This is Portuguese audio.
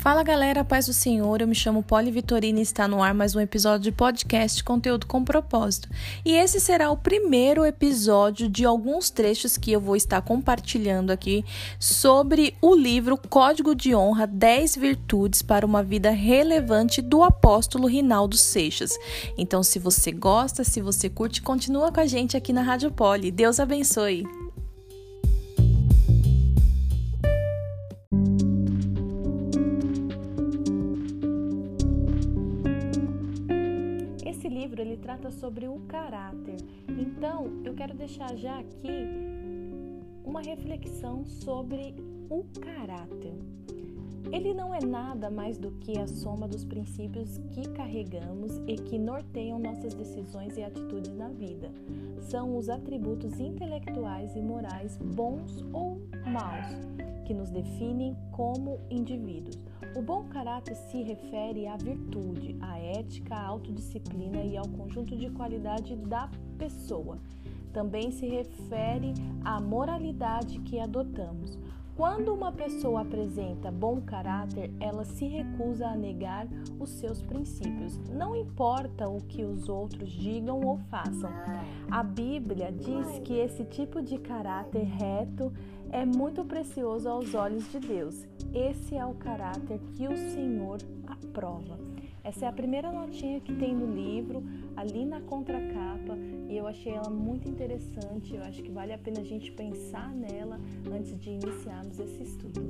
Fala galera, paz do Senhor, eu me chamo Poli Vitorina e está no ar mais um episódio de podcast Conteúdo com Propósito. E esse será o primeiro episódio de alguns trechos que eu vou estar compartilhando aqui sobre o livro Código de Honra 10 Virtudes para uma Vida Relevante do apóstolo Rinaldo Seixas. Então, se você gosta, se você curte, continua com a gente aqui na Rádio Poli. Deus abençoe! Livro ele trata sobre o caráter. Então, eu quero deixar já aqui uma reflexão sobre o caráter. Ele não é nada mais do que a soma dos princípios que carregamos e que norteiam nossas decisões e atitudes na vida. São os atributos intelectuais e morais bons ou maus que nos definem como indivíduos. O bom caráter se refere à virtude, à ética, à autodisciplina e ao conjunto de qualidade da pessoa. Também se refere à moralidade que adotamos. Quando uma pessoa apresenta bom caráter, ela se recusa a negar os seus princípios, não importa o que os outros digam ou façam. A Bíblia diz que esse tipo de caráter reto é muito precioso aos olhos de Deus. Esse é o caráter que o Senhor aprova. Essa é a primeira notinha que tem no livro, ali na contracapa, e eu achei ela muito interessante. Eu acho que vale a pena a gente pensar nela antes de iniciarmos esse estudo.